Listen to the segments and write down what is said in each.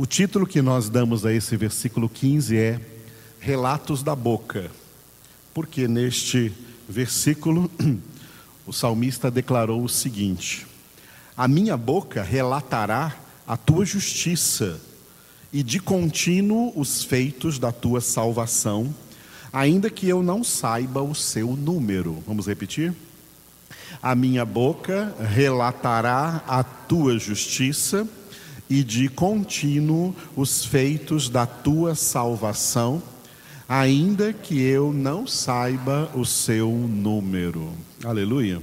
O título que nós damos a esse versículo 15 é Relatos da Boca, porque neste versículo o salmista declarou o seguinte: A minha boca relatará a tua justiça e de contínuo os feitos da tua salvação, ainda que eu não saiba o seu número. Vamos repetir? A minha boca relatará a tua justiça e de contínuo os feitos da tua salvação, ainda que eu não saiba o seu número. Aleluia.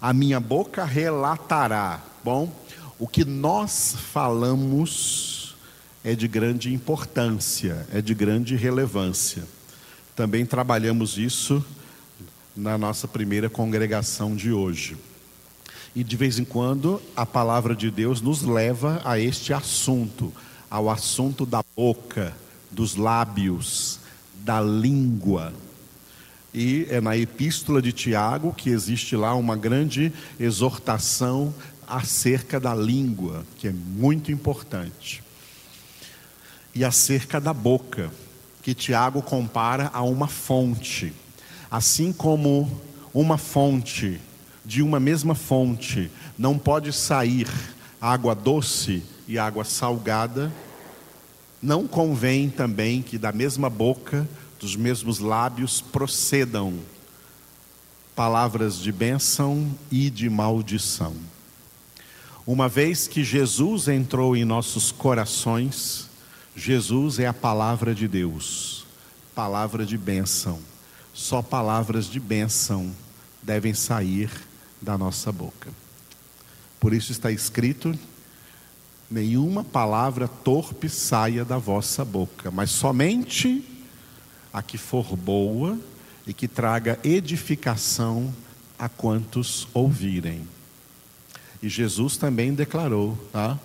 A minha boca relatará. Bom, o que nós falamos é de grande importância, é de grande relevância. Também trabalhamos isso na nossa primeira congregação de hoje. E de vez em quando a palavra de Deus nos leva a este assunto, ao assunto da boca, dos lábios, da língua. E é na epístola de Tiago que existe lá uma grande exortação acerca da língua, que é muito importante. E acerca da boca, que Tiago compara a uma fonte. Assim como uma fonte de uma mesma fonte não pode sair água doce e água salgada, não convém também que da mesma boca, dos mesmos lábios procedam palavras de bênção e de maldição. Uma vez que Jesus entrou em nossos corações, Jesus é a palavra de Deus, palavra de bênção. Só palavras de bênção devem sair da nossa boca. Por isso está escrito: nenhuma palavra torpe saia da vossa boca, mas somente a que for boa e que traga edificação a quantos ouvirem. E Jesus também declarou, tá?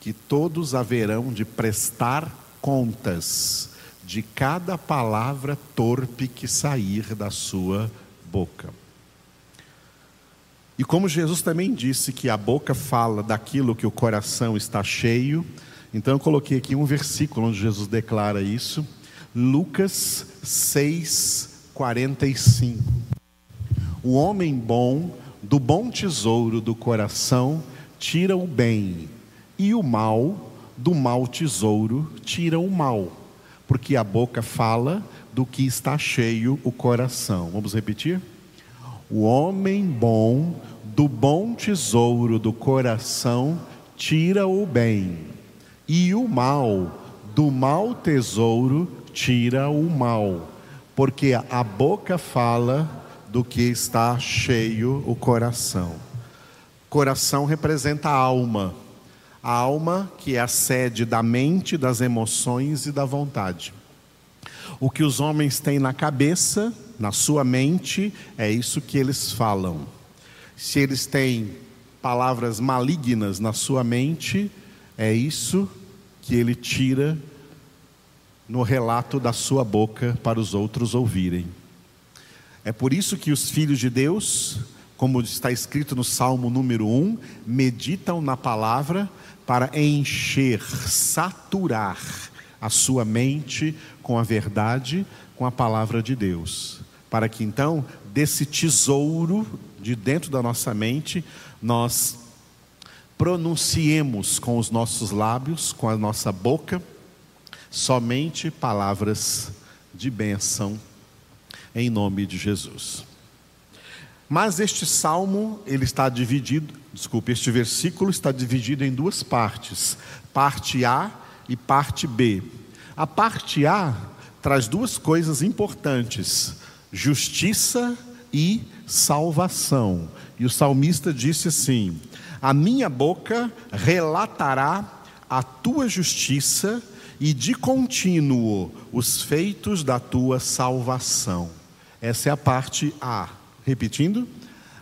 Que todos haverão de prestar contas de cada palavra torpe que sair da sua boca. E como Jesus também disse que a boca fala daquilo que o coração está cheio, então eu coloquei aqui um versículo onde Jesus declara isso, Lucas 6, 45. O homem bom, do bom tesouro do coração, tira o bem, e o mal, do mau tesouro, tira o mal, porque a boca fala do que está cheio o coração. Vamos repetir? O homem bom, do bom tesouro do coração, tira o bem, e o mal, do mau tesouro, tira o mal, porque a boca fala do que está cheio o coração. Coração representa a alma, a alma que é a sede da mente, das emoções e da vontade. O que os homens têm na cabeça, na sua mente, é isso que eles falam. Se eles têm palavras malignas na sua mente, é isso que ele tira no relato da sua boca para os outros ouvirem. É por isso que os filhos de Deus, como está escrito no Salmo número 1, meditam na palavra para encher, saturar a sua mente com a verdade, com a palavra de Deus, para que então desse tesouro de dentro da nossa mente nós pronunciemos com os nossos lábios, com a nossa boca, somente palavras de bênção em nome de Jesus. Mas este salmo, ele está dividido, desculpe, este versículo está dividido em duas partes, parte A e parte B. A parte A traz duas coisas importantes: justiça e salvação. E o salmista disse assim: A minha boca relatará a tua justiça e de contínuo os feitos da tua salvação. Essa é a parte A. Repetindo,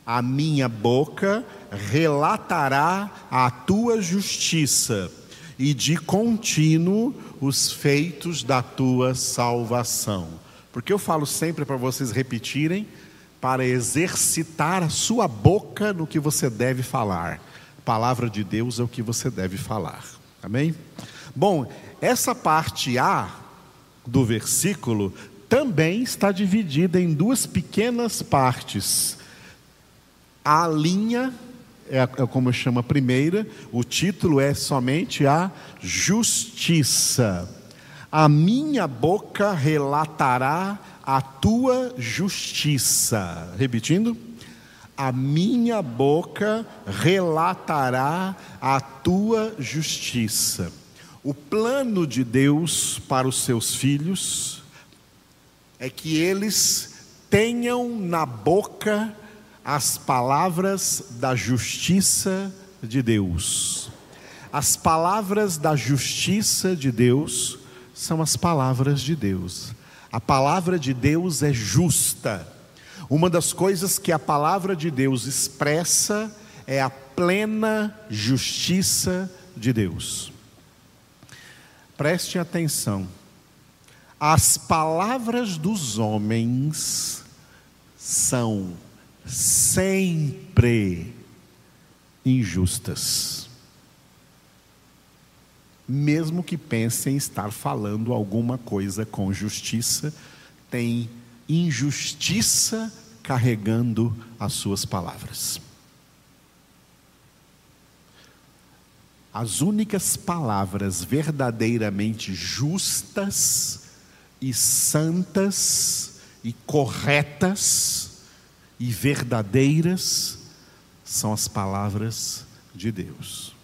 a minha boca relatará a tua justiça e de contínuo os feitos da tua salvação. Porque eu falo sempre para vocês repetirem, para exercitar a sua boca no que você deve falar. A palavra de Deus é o que você deve falar. Amém? Bom, essa parte A do versículo também está dividida em duas pequenas partes. A linha é, é como chama a primeira, o título é somente a justiça. A minha boca relatará a tua justiça. Repetindo, a minha boca relatará a tua justiça. O plano de Deus para os seus filhos é que eles tenham na boca as palavras da justiça de Deus. As palavras da justiça de Deus são as palavras de Deus. A palavra de Deus é justa. Uma das coisas que a palavra de Deus expressa é a plena justiça de Deus. Preste atenção. As palavras dos homens são sempre injustas. Mesmo que pensem estar falando alguma coisa com justiça, tem injustiça carregando as suas palavras. As únicas palavras verdadeiramente justas e santas e corretas e verdadeiras são as palavras de Deus.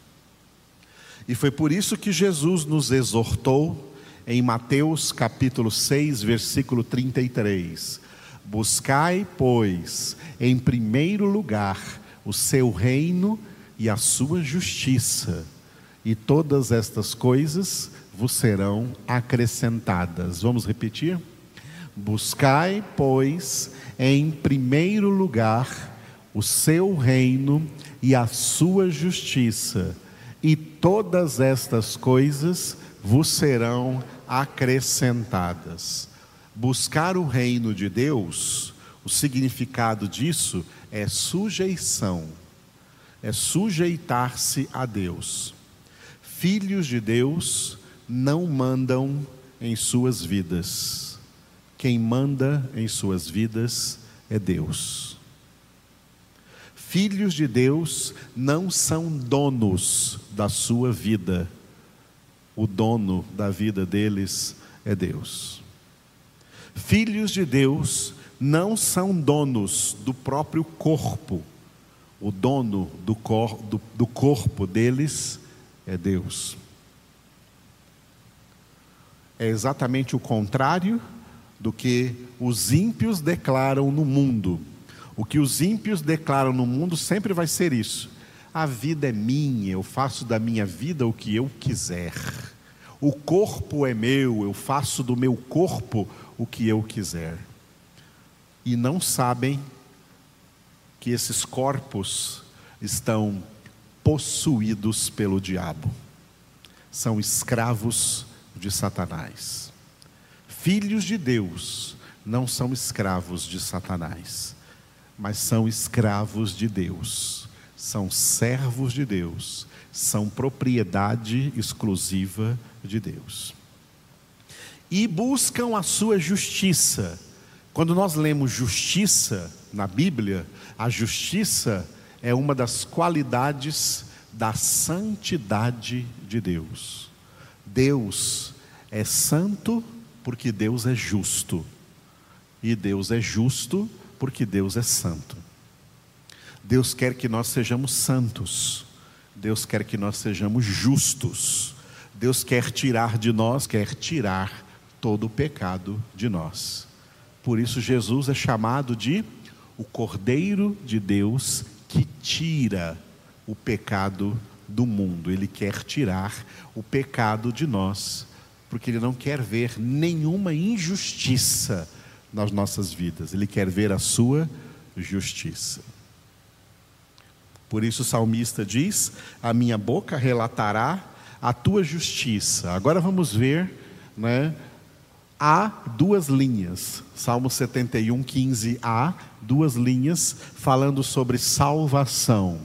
E foi por isso que Jesus nos exortou em Mateus capítulo 6, versículo 33. Buscai, pois, em primeiro lugar o seu reino e a sua justiça e todas estas coisas vos serão acrescentadas. Vamos repetir? Buscai, pois, em primeiro lugar o seu reino e a sua justiça, e todas estas coisas vos serão acrescentadas. Buscar o reino de Deus, o significado disso é sujeição, é sujeitar-se a Deus filhos de Deus não mandam em suas vidas. Quem manda em suas vidas é Deus. Filhos de Deus não são donos da sua vida. O dono da vida deles é Deus. Filhos de Deus não são donos do próprio corpo. O dono do, cor, do, do corpo deles é Deus. É exatamente o contrário do que os ímpios declaram no mundo. O que os ímpios declaram no mundo sempre vai ser isso. A vida é minha, eu faço da minha vida o que eu quiser. O corpo é meu, eu faço do meu corpo o que eu quiser. E não sabem que esses corpos estão possuídos pelo diabo. São escravos de Satanás. Filhos de Deus não são escravos de Satanás, mas são escravos de Deus. São servos de Deus, são propriedade exclusiva de Deus. E buscam a sua justiça. Quando nós lemos justiça na Bíblia, a justiça é uma das qualidades da santidade de Deus. Deus é santo porque Deus é justo, e Deus é justo porque Deus é santo. Deus quer que nós sejamos santos, Deus quer que nós sejamos justos, Deus quer tirar de nós, quer tirar todo o pecado de nós. Por isso, Jesus é chamado de o Cordeiro de Deus que tira o pecado do mundo. Ele quer tirar o pecado de nós, porque ele não quer ver nenhuma injustiça nas nossas vidas. Ele quer ver a sua justiça. Por isso o salmista diz: A minha boca relatará a tua justiça. Agora vamos ver, né? Há duas linhas, Salmo 71, 15a, duas linhas falando sobre salvação.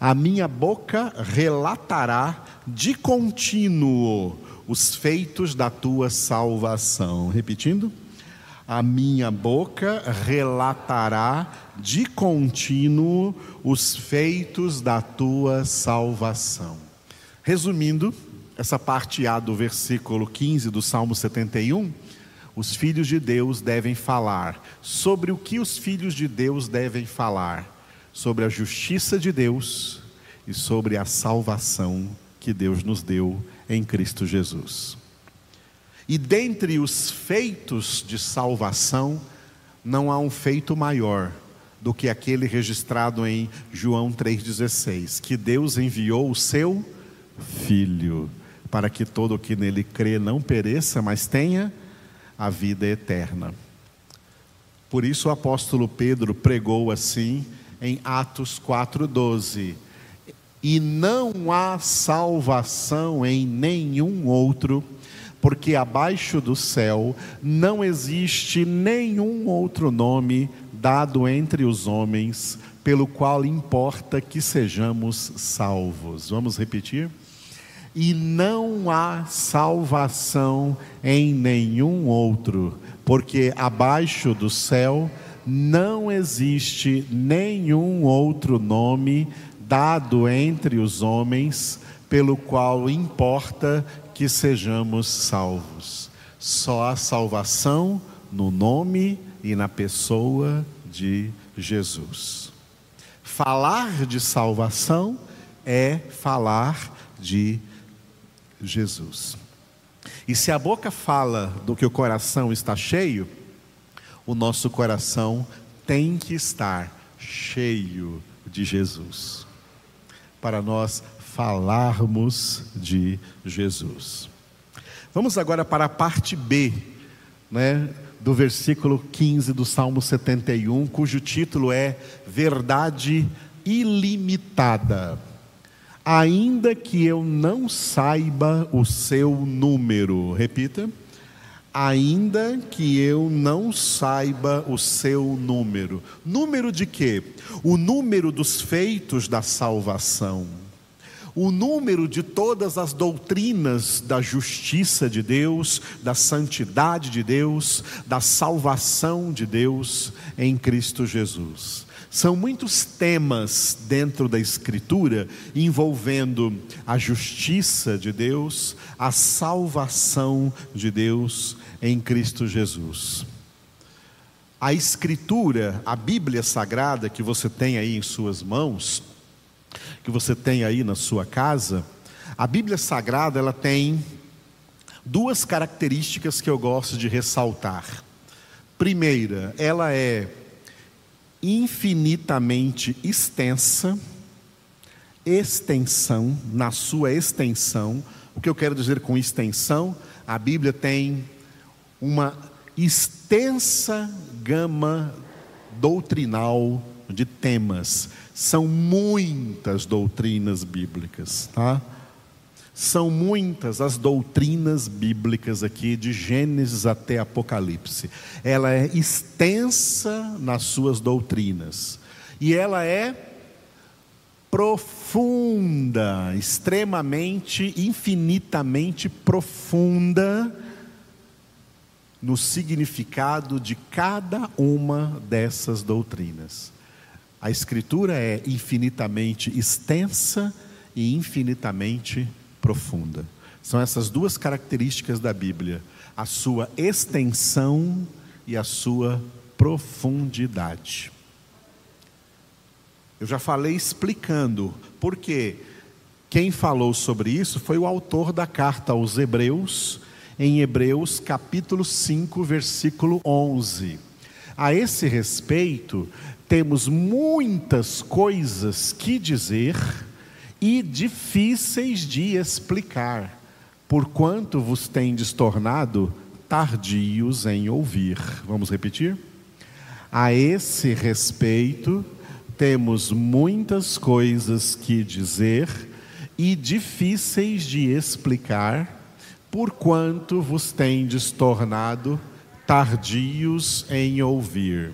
A minha boca relatará de contínuo os feitos da tua salvação. Repetindo. A minha boca relatará de contínuo os feitos da tua salvação. Resumindo, essa parte A do versículo 15 do Salmo 71, os filhos de Deus devem falar. Sobre o que os filhos de Deus devem falar? Sobre a justiça de Deus e sobre a salvação que Deus nos deu em Cristo Jesus. E dentre os feitos de salvação, não há um feito maior do que aquele registrado em João 3,16: que Deus enviou o seu Filho, para que todo o que nele crê não pereça, mas tenha a vida eterna. Por isso o apóstolo Pedro pregou assim em Atos 4,12: E não há salvação em nenhum outro porque abaixo do céu não existe nenhum outro nome dado entre os homens pelo qual importa que sejamos salvos. Vamos repetir? E não há salvação em nenhum outro, porque abaixo do céu não existe nenhum outro nome dado entre os homens pelo qual importa que sejamos salvos. Só há salvação no nome e na pessoa de Jesus. Falar de salvação é falar de Jesus. E se a boca fala do que o coração está cheio, o nosso coração tem que estar cheio de Jesus. Para nós falarmos de Jesus. Vamos agora para a parte B, né, do versículo 15 do Salmo 71, cujo título é Verdade ilimitada. Ainda que eu não saiba o seu número, repita. Ainda que eu não saiba o seu número. Número de quê? O número dos feitos da salvação o número de todas as doutrinas da justiça de Deus, da santidade de Deus, da salvação de Deus em Cristo Jesus. São muitos temas dentro da Escritura envolvendo a justiça de Deus, a salvação de Deus em Cristo Jesus. A Escritura, a Bíblia Sagrada que você tem aí em suas mãos, que você tem aí na sua casa, a Bíblia Sagrada ela tem duas características que eu gosto de ressaltar. Primeira, ela é infinitamente extensa, extensão, na sua extensão. O que eu quero dizer com extensão? A Bíblia tem uma extensa gama doutrinal de temas. São muitas doutrinas bíblicas, tá? São muitas as doutrinas bíblicas aqui, de Gênesis até Apocalipse. Ela é extensa nas suas doutrinas. E ela é profunda, extremamente, infinitamente profunda no significado de cada uma dessas doutrinas. A Escritura é infinitamente extensa e infinitamente profunda. São essas duas características da Bíblia: a sua extensão e a sua profundidade. Eu já falei explicando, porque quem falou sobre isso foi o autor da carta aos Hebreus, em Hebreus capítulo 5, versículo 11. A esse respeito, temos muitas coisas que dizer e difíceis de explicar, porquanto vos tendes tornado tardios em ouvir. Vamos repetir? A esse respeito, temos muitas coisas que dizer e difíceis de explicar, porquanto vos tendes tornado tardios em ouvir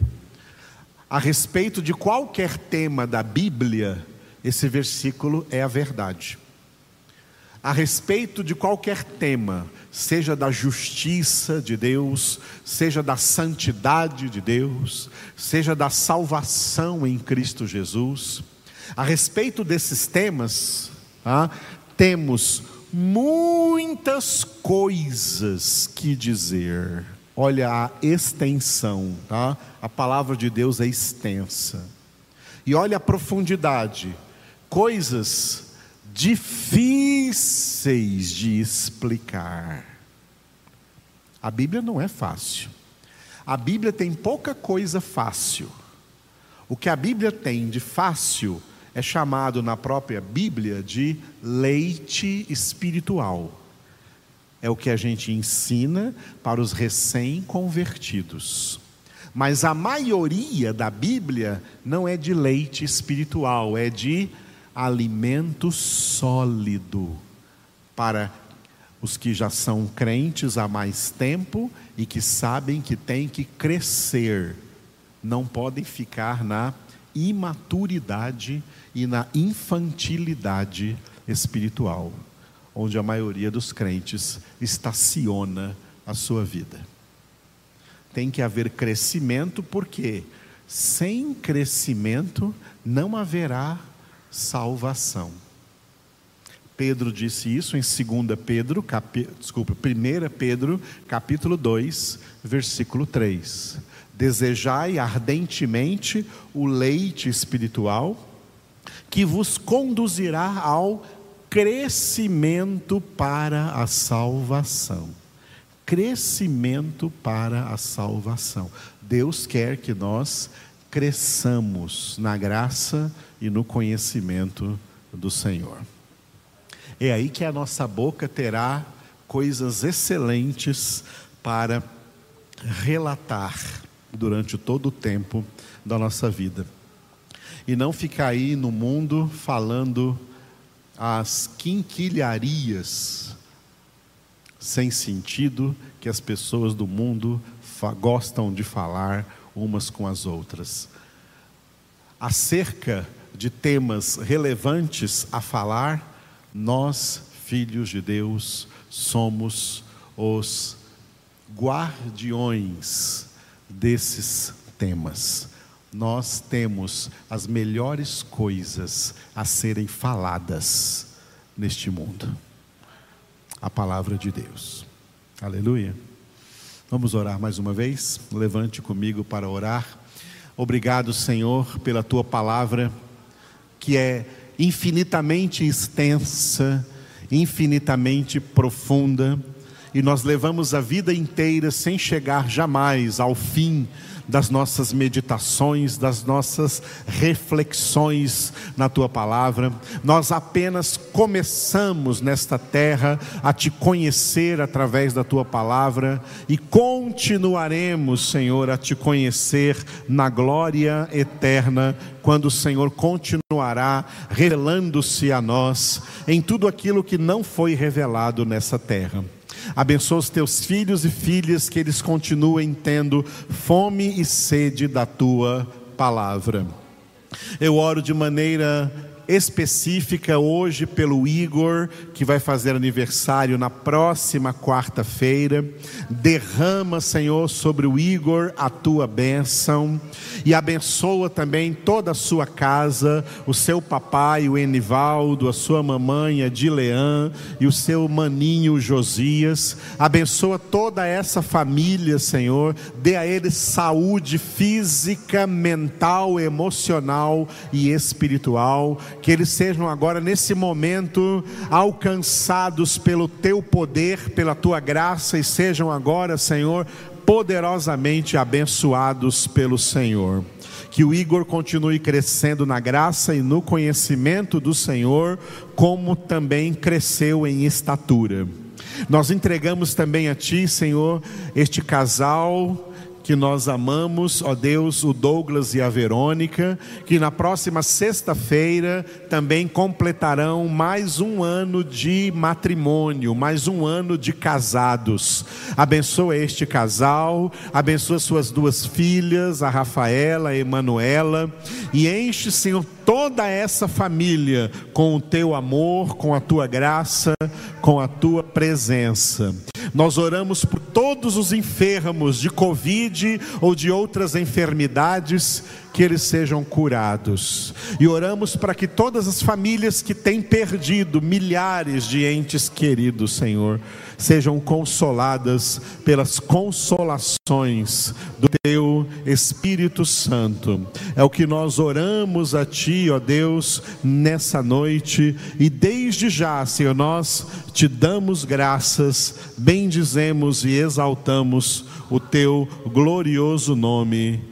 a respeito de qualquer tema da Bíblia esse versículo é a verdade. A respeito de qualquer tema, seja da justiça de Deus, seja da santidade de Deus, seja da salvação em Cristo Jesus, a respeito desses temas, tá, temos muitas coisas que dizer. Olha a extensão, tá? A palavra de Deus é extensa. E olha a profundidade. Coisas difíceis de explicar. A Bíblia não é fácil. A Bíblia tem pouca coisa fácil. O que a Bíblia tem de fácil é chamado na própria Bíblia de leite espiritual. É o que a gente ensina para os recém-convertidos. Mas a maioria da Bíblia não é de leite espiritual, é de alimento sólido para os que já são crentes há mais tempo e que sabem que têm que crescer, não podem ficar na imaturidade e na infantilidade espiritual, onde a maioria dos crentes estaciona a sua vida. Tem que haver crescimento, porque sem crescimento não haverá salvação. Pedro disse isso em 2 Pedro, capi, desculpa, 1 Pedro, capítulo 2, versículo 3. Desejai ardentemente o leite espiritual, que vos conduzirá ao crescimento para a salvação. Crescimento para a salvação. Deus quer que nós cresçamos na graça e no conhecimento do Senhor. É aí que a nossa boca terá coisas excelentes para relatar durante todo o tempo da nossa vida. E não ficar aí no mundo falando as quinquilharias sem sentido que as pessoas do mundo gostam de falar umas com as outras. Acerca de temas relevantes a falar, nós, filhos de Deus, somos os guardiões desses temas. Nós temos as melhores coisas a serem faladas neste mundo. A palavra de Deus. Aleluia. Vamos orar mais uma vez? Levante comigo para orar. Obrigado, Senhor, pela tua palavra, que é infinitamente extensa, infinitamente profunda e nós levamos a vida inteira sem chegar jamais ao fim das nossas meditações, das nossas reflexões na tua palavra. Nós apenas começamos nesta terra a te conhecer através da tua palavra e continuaremos, Senhor, a te conhecer na glória eterna, quando o Senhor continuará revelando-se a nós em tudo aquilo que não foi revelado nessa terra. Abençoa os teus filhos e filhas, que eles continuem tendo fome e sede da tua palavra. Eu oro de maneira específica hoje pelo Igor, que vai fazer aniversário na próxima quarta-feira. Derrama, Senhor, sobre o Igor a tua bênção e abençoa também toda a sua casa, o seu papai, o Enivaldo, a sua mamãe, a Dileã e o seu maninho Josias. Abençoa toda essa família, Senhor. Dê a eles saúde física, mental, emocional e espiritual que eles sejam agora, nesse momento, alcançados pelo teu poder, pela tua graça, e sejam agora, Senhor, poderosamente abençoados pelo Senhor. Que o Igor continue crescendo na graça e no conhecimento do Senhor, como também cresceu em estatura. Nós entregamos também a Ti, Senhor, este casal que nós amamos, ó Deus, o Douglas e a Verônica, que na próxima sexta-feira também completarão mais um ano de matrimônio, mais um ano de casados. Abençoa este casal, abençoa suas duas filhas, a Rafaela, a Emanuela, e enche, Senhor, toda essa família com o teu amor, com a tua graça, com a tua presença. Nós oramos por todos os enfermos de Covid ou de outras enfermidades, que eles sejam curados. E oramos para que todas as famílias que têm perdido milhares de entes queridos, Senhor, sejam consoladas pelas consolações do Teu Espírito Santo. É o que nós oramos a Ti, ó Deus, nessa noite, e desde já, Senhor, nós te damos graças, bendizemos e exaltamos o Teu glorioso nome.